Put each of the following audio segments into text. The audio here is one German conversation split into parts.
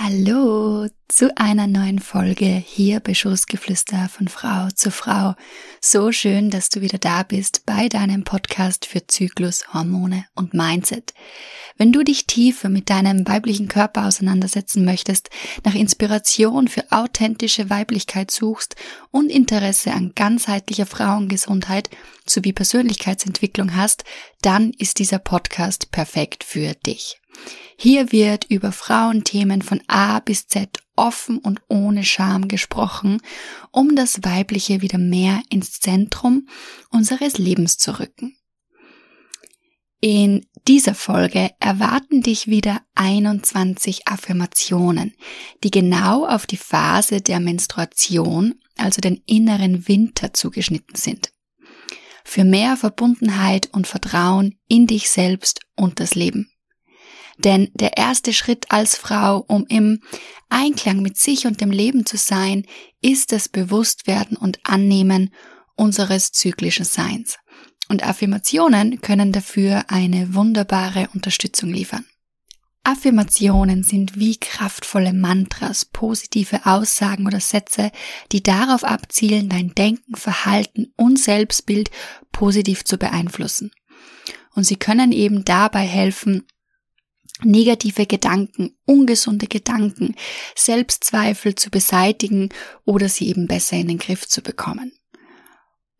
Hallo zu einer neuen Folge hier bei Schoßgeflüster von Frau zu Frau. So schön, dass du wieder da bist bei deinem Podcast für Zyklus, Hormone und Mindset. Wenn du dich tiefer mit deinem weiblichen Körper auseinandersetzen möchtest, nach Inspiration für authentische Weiblichkeit suchst und Interesse an ganzheitlicher Frauengesundheit sowie Persönlichkeitsentwicklung hast, dann ist dieser Podcast perfekt für dich. Hier wird über Frauenthemen von A bis Z offen und ohne Scham gesprochen, um das Weibliche wieder mehr ins Zentrum unseres Lebens zu rücken. In dieser Folge erwarten dich wieder 21 Affirmationen, die genau auf die Phase der Menstruation, also den inneren Winter zugeschnitten sind. Für mehr Verbundenheit und Vertrauen in dich selbst und das Leben. Denn der erste Schritt als Frau, um im Einklang mit sich und dem Leben zu sein, ist das Bewusstwerden und Annehmen unseres zyklischen Seins. Und Affirmationen können dafür eine wunderbare Unterstützung liefern. Affirmationen sind wie kraftvolle Mantras, positive Aussagen oder Sätze, die darauf abzielen, dein Denken, Verhalten und Selbstbild positiv zu beeinflussen. Und sie können eben dabei helfen, negative Gedanken, ungesunde Gedanken, Selbstzweifel zu beseitigen oder sie eben besser in den Griff zu bekommen.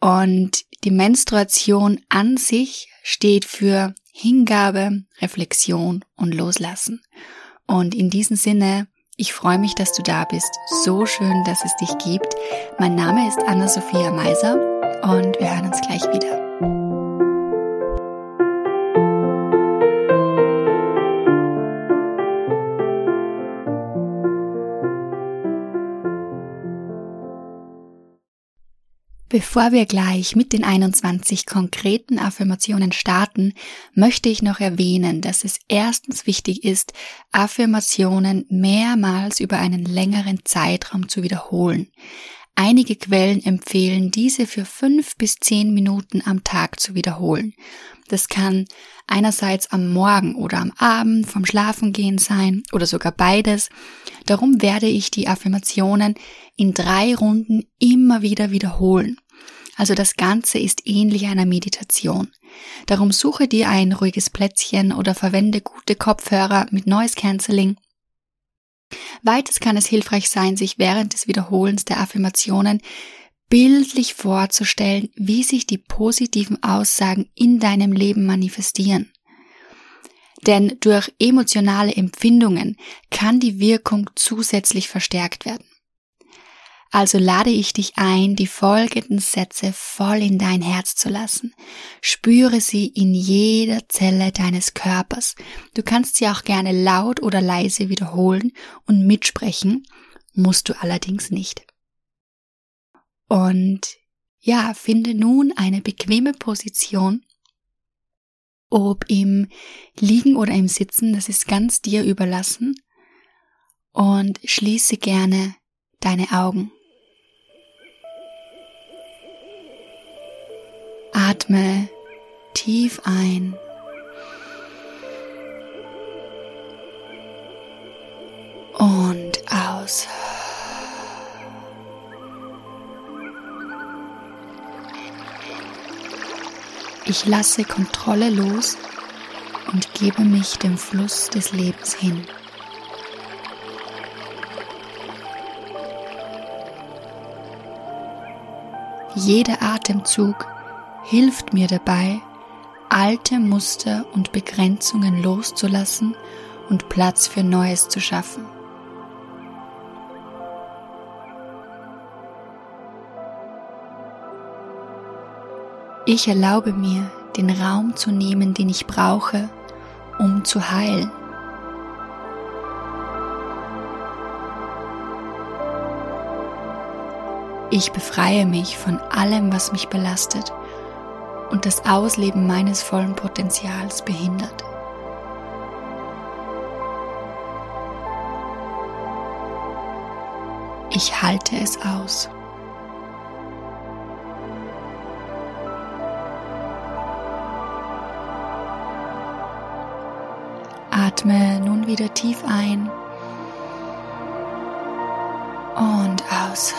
Und die Menstruation an sich steht für Hingabe, Reflexion und Loslassen. Und in diesem Sinne, ich freue mich, dass du da bist. So schön, dass es dich gibt. Mein Name ist Anna-Sophia Meiser und wir hören uns gleich wieder. Bevor wir gleich mit den 21 konkreten Affirmationen starten, möchte ich noch erwähnen, dass es erstens wichtig ist, Affirmationen mehrmals über einen längeren Zeitraum zu wiederholen. Einige Quellen empfehlen, diese für fünf bis zehn Minuten am Tag zu wiederholen. Das kann einerseits am Morgen oder am Abend vom Schlafengehen sein oder sogar beides. Darum werde ich die Affirmationen in drei Runden immer wieder wiederholen. Also das Ganze ist ähnlich einer Meditation. Darum suche dir ein ruhiges Plätzchen oder verwende gute Kopfhörer mit Noise Cancelling. Weiters kann es hilfreich sein, sich während des Wiederholens der Affirmationen bildlich vorzustellen, wie sich die positiven Aussagen in deinem Leben manifestieren. Denn durch emotionale Empfindungen kann die Wirkung zusätzlich verstärkt werden. Also lade ich dich ein, die folgenden Sätze voll in dein Herz zu lassen. Spüre sie in jeder Zelle deines Körpers. Du kannst sie auch gerne laut oder leise wiederholen und mitsprechen, musst du allerdings nicht. Und ja, finde nun eine bequeme Position, ob im Liegen oder im Sitzen, das ist ganz dir überlassen, und schließe gerne deine Augen. Atme tief ein. Und aus. Ich lasse Kontrolle los und gebe mich dem Fluss des Lebens hin. Jeder Atemzug hilft mir dabei, alte Muster und Begrenzungen loszulassen und Platz für Neues zu schaffen. Ich erlaube mir, den Raum zu nehmen, den ich brauche, um zu heilen. Ich befreie mich von allem, was mich belastet und das Ausleben meines vollen Potenzials behindert. Ich halte es aus. Atme nun wieder tief ein Und aus.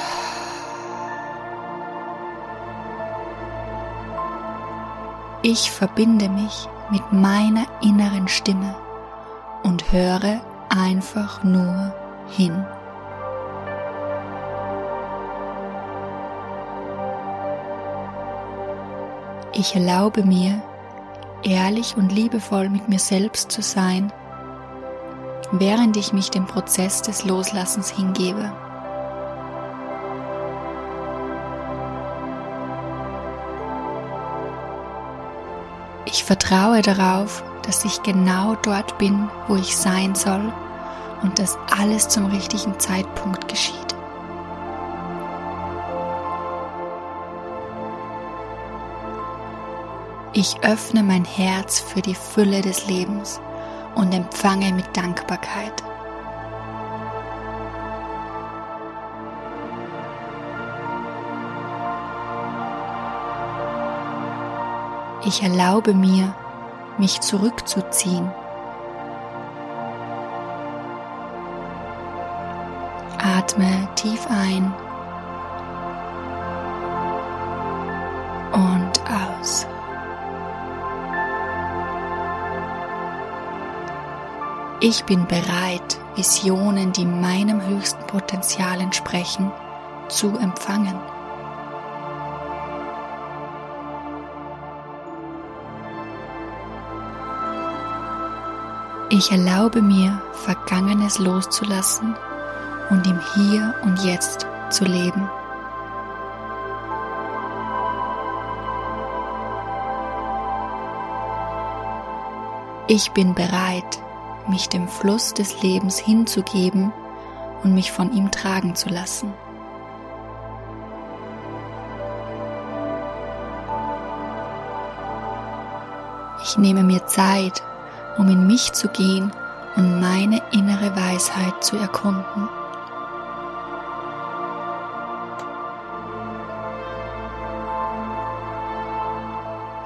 Ich verbinde mich mit meiner inneren Stimme und höre einfach nur hin. Ich erlaube mir, ehrlich und liebevoll mit mir selbst zu sein, während ich mich dem Prozess des Loslassens hingebe. Vertraue darauf, dass ich genau dort bin, wo ich sein soll und dass alles zum richtigen Zeitpunkt geschieht. Ich öffne mein Herz für die Fülle des Lebens und empfange mit Dankbarkeit. Ich erlaube mir, mich zurückzuziehen. Atme tief ein und aus. Ich bin bereit, Visionen, die meinem höchsten Potenzial entsprechen, zu empfangen. Ich erlaube mir, Vergangenes loszulassen und im Hier und Jetzt zu leben. Ich bin bereit, mich dem Fluss des Lebens hinzugeben und mich von ihm tragen zu lassen. Ich nehme mir Zeit, um in mich zu gehen und meine innere Weisheit zu erkunden.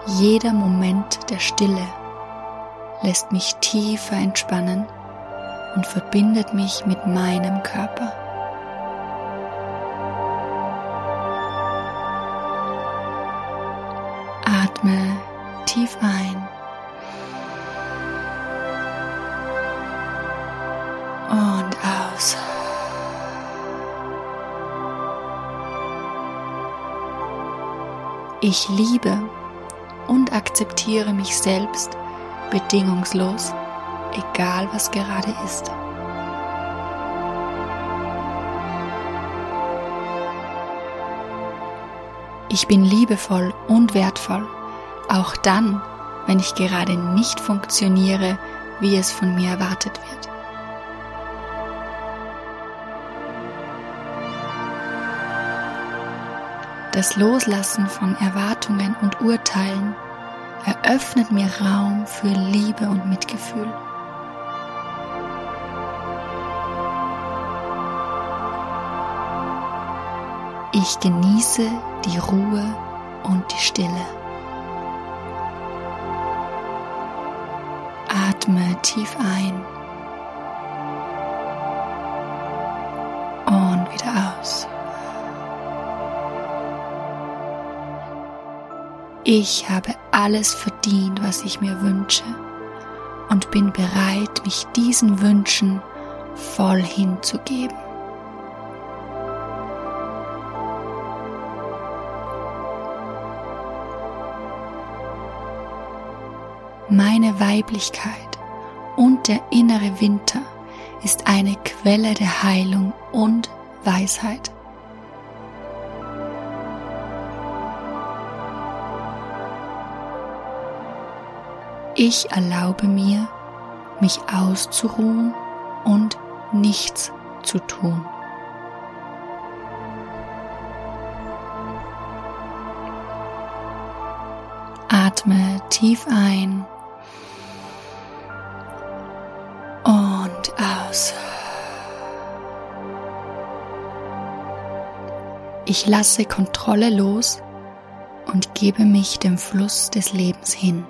Jeder Moment der Stille lässt mich tiefer entspannen und verbindet mich mit meinem Körper. Atme Ich liebe und akzeptiere mich selbst bedingungslos, egal was gerade ist. Ich bin liebevoll und wertvoll, auch dann, wenn ich gerade nicht funktioniere, wie es von mir erwartet wird. Das Loslassen von Erwartungen und Urteilen eröffnet mir Raum für Liebe und Mitgefühl. Ich genieße die Ruhe und die Stille. Atme tief ein Ich habe alles verdient, was ich mir wünsche und bin bereit, mich diesen Wünschen voll hinzugeben. Meine Weiblichkeit und der innere Winter ist eine Quelle der Heilung und Weisheit. Ich erlaube mir, mich auszuruhen und nichts zu tun. Atme tief ein und aus. Ich lasse Kontrolle los und gebe mich dem Fluss des Lebens hin.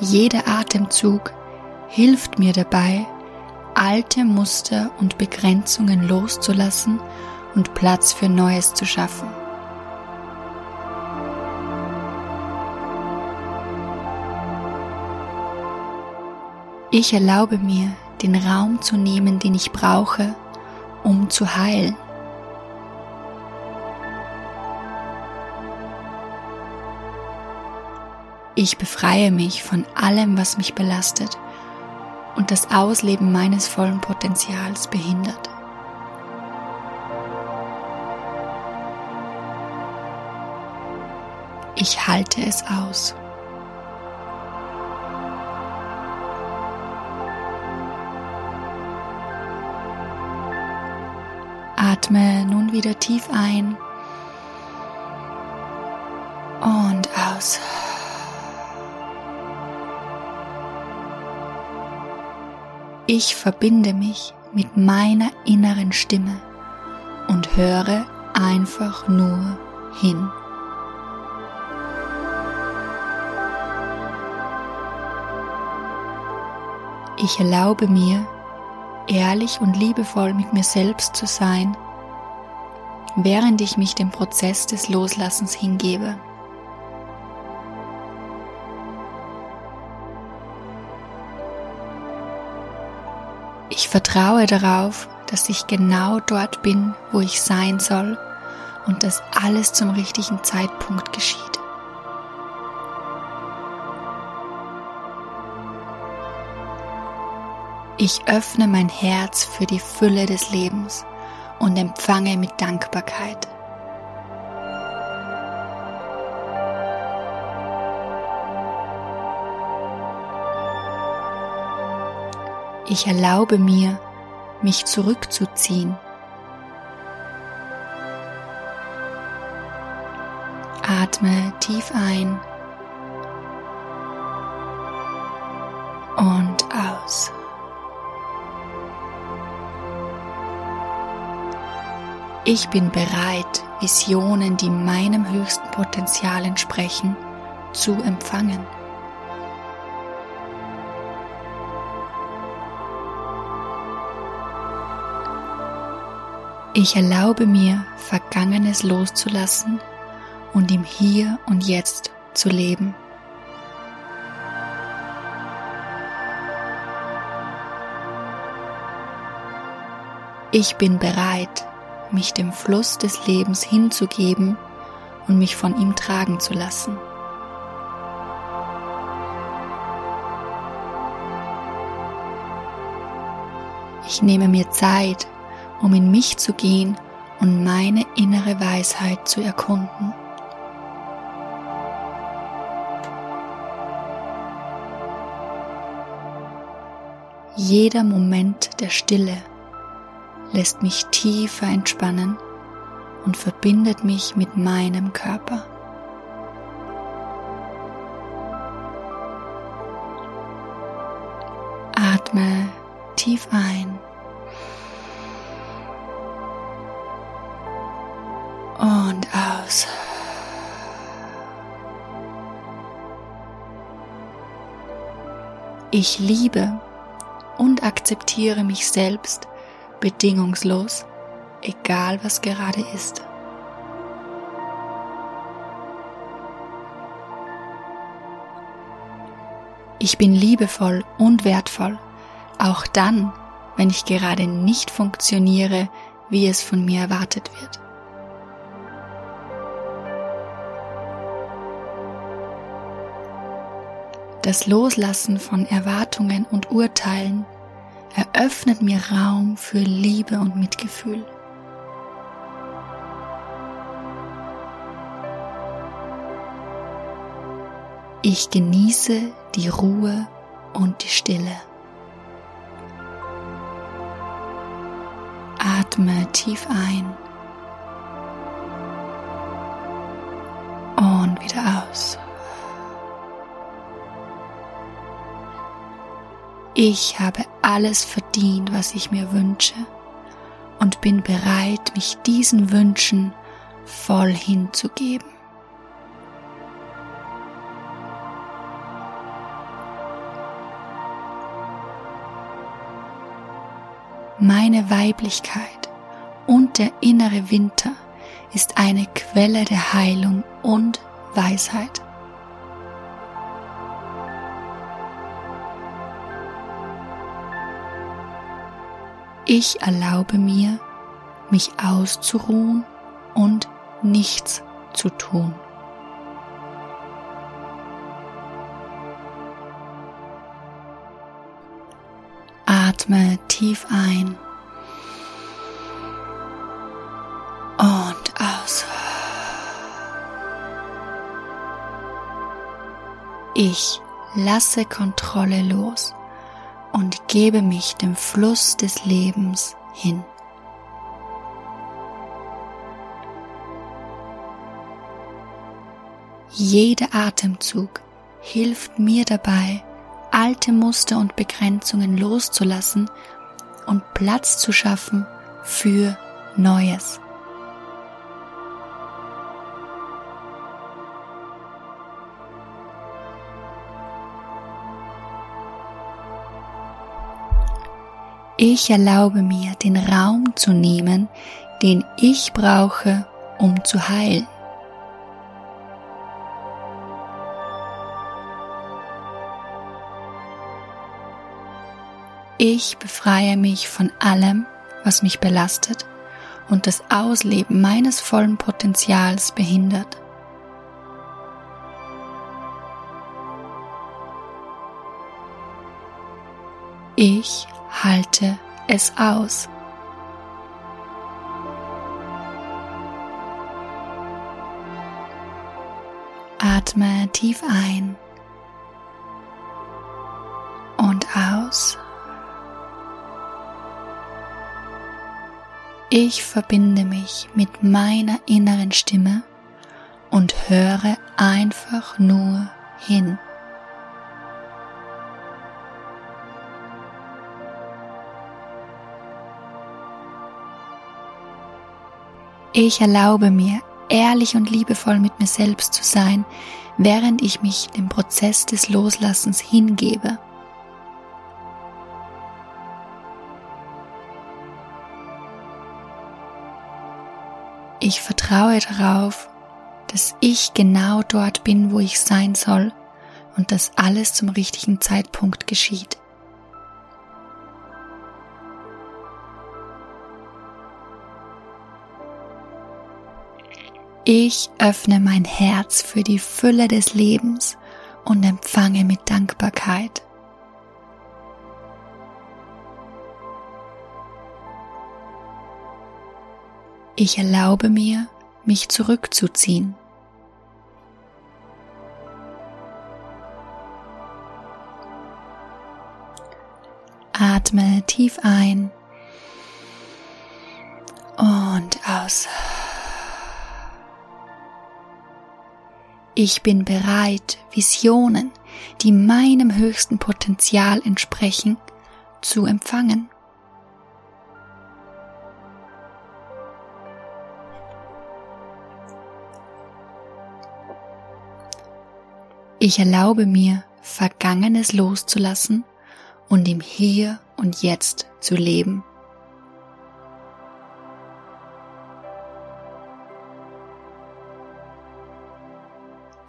Jeder Atemzug hilft mir dabei, alte Muster und Begrenzungen loszulassen und Platz für Neues zu schaffen. Ich erlaube mir, den Raum zu nehmen, den ich brauche, um zu heilen. Ich befreie mich von allem, was mich belastet und das Ausleben meines vollen Potenzials behindert. Ich halte es aus. Atme nun wieder tief ein und aus. Ich verbinde mich mit meiner inneren Stimme und höre einfach nur hin. Ich erlaube mir, ehrlich und liebevoll mit mir selbst zu sein, während ich mich dem Prozess des Loslassens hingebe. Vertraue darauf, dass ich genau dort bin, wo ich sein soll und dass alles zum richtigen Zeitpunkt geschieht. Ich öffne mein Herz für die Fülle des Lebens und empfange mit Dankbarkeit. Ich erlaube mir, mich zurückzuziehen. Atme tief ein und aus. Ich bin bereit, Visionen, die meinem höchsten Potenzial entsprechen, zu empfangen. Ich erlaube mir, Vergangenes loszulassen und im Hier und Jetzt zu leben. Ich bin bereit, mich dem Fluss des Lebens hinzugeben und mich von ihm tragen zu lassen. Ich nehme mir Zeit, um in mich zu gehen und meine innere Weisheit zu erkunden. Jeder Moment der Stille lässt mich tiefer entspannen und verbindet mich mit meinem Körper. Atme tief ein aus. Ich liebe und akzeptiere mich selbst bedingungslos, egal was gerade ist. Ich bin liebevoll und wertvoll, auch dann, wenn ich gerade nicht funktioniere, wie es von mir erwartet wird. Das Loslassen von Erwartungen und Urteilen eröffnet mir Raum für Liebe und Mitgefühl. Ich genieße die Ruhe und die Stille. Atme tief ein und wieder aus. Ich habe alles verdient, was ich mir wünsche und bin bereit, mich diesen Wünschen voll hinzugeben. meine Weiblichkeit und der innere Winter ist eine Quelle der Heilung und Weisheit. Ich erlaube mir, mich auszuruhen und nichts zu tun. Atme tief ein und aus. Ich lasse Kontrolle los und gebe mich dem Fluss des Lebens hin. Jeder Atemzug hilft mir dabei, alte Muster und Begrenzungen loszulassen und Platz zu schaffen für Neues. Ich erlaube mir, den Raum zu nehmen, den ich brauche, um zu heilen. Ich befreie mich von allem, was mich belastet und das Ausleben meines vollen Potenzials behindert. Ich halte es aus. Atme tief ein und aus. Ich verbinde mich mit meiner inneren Stimme und höre einfach nur hin. Ich erlaube mir, ehrlich und liebevoll mit mir selbst zu sein, während ich mich dem Prozess des Loslassens hingebe. Ich vertraue darauf, dass ich genau dort bin, wo ich sein soll und dass alles zum richtigen Zeitpunkt geschieht. Ich öffne mein Herz für die Fülle des Lebens und empfange mit Dankbarkeit. Ich erlaube mir, mich zurückzuziehen. Atme tief ein und aus. Ich bin bereit, Visionen, die meinem höchsten Potenzial entsprechen, zu empfangen. Ich erlaube mir, Vergangenes loszulassen und im Hier und Jetzt zu leben.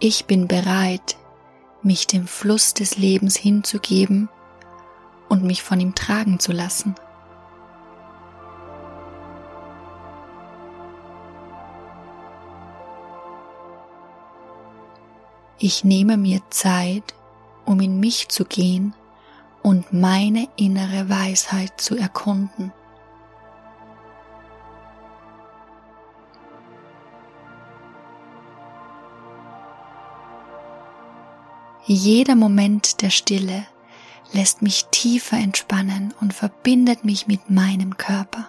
Ich bin bereit, mich dem Fluss des Lebens hinzugeben und mich von ihm tragen zu lassen. Ich nehme mir Zeit, um in mich zu gehen und meine innere Weisheit zu erkunden. Jeder Moment der Stille lässt mich tiefer entspannen und verbindet mich mit meinem Körper.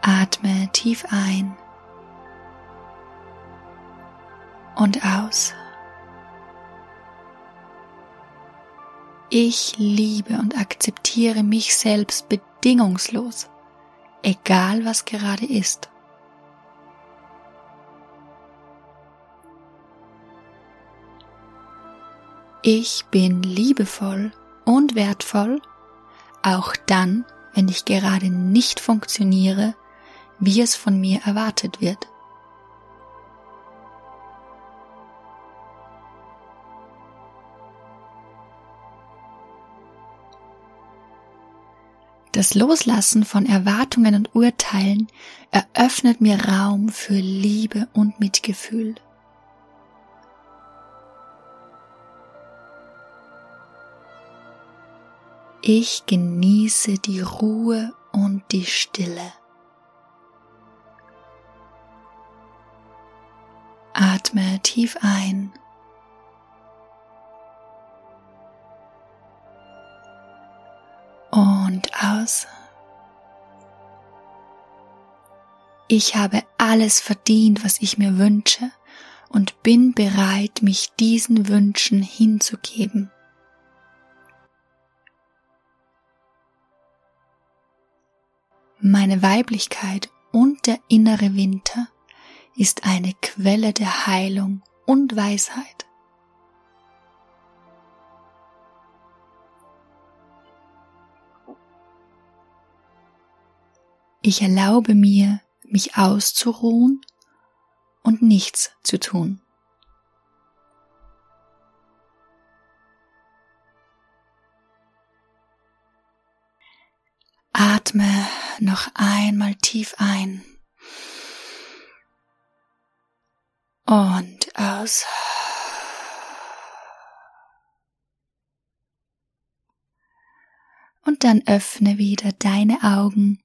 Atme tief ein und aus. Ich liebe und akzeptiere mich selbst bedingungslos, egal was gerade ist. Ich bin liebevoll und wertvoll, auch dann, wenn ich gerade nicht funktioniere, wie es von mir erwartet wird. Das Loslassen von Erwartungen und Urteilen eröffnet mir Raum für Liebe und Mitgefühl. Ich genieße die Ruhe und die Stille. Atme tief ein und aus. Ich habe alles verdient, was ich mir wünsche und bin bereit, mich diesen Wünschen hinzugeben. Meine Weiblichkeit und der innere Winter ist eine Quelle der Heilung und Weisheit. Ich erlaube mir, mich auszuruhen und nichts zu tun. Noch einmal tief ein und aus. Und dann öffne wieder deine Augen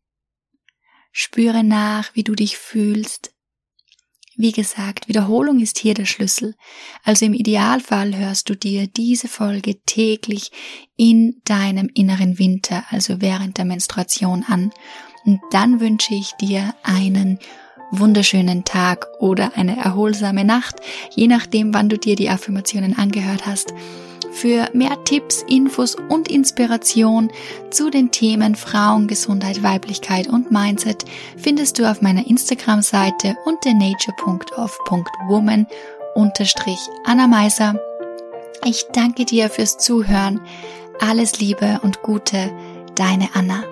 Spüre nach, wie du dich fühlst. Wie gesagt, Wiederholung ist hier der Schlüssel. Also im Idealfall hörst du dir diese Folge täglich in deinem inneren Winter, also während der Menstruation an. Und dann wünsche ich dir einen wunderschönen Tag oder eine erholsame Nacht, je nachdem, wann du dir die Affirmationen angehört hast. Für mehr Tipps, Infos und Inspiration zu den Themen Frauengesundheit, Weiblichkeit und Mindset findest du auf meiner Instagram-Seite unter nature.of.woman unterstrich Anna Meiser. Ich danke dir fürs Zuhören. Alles Liebe und Gute, deine Anna.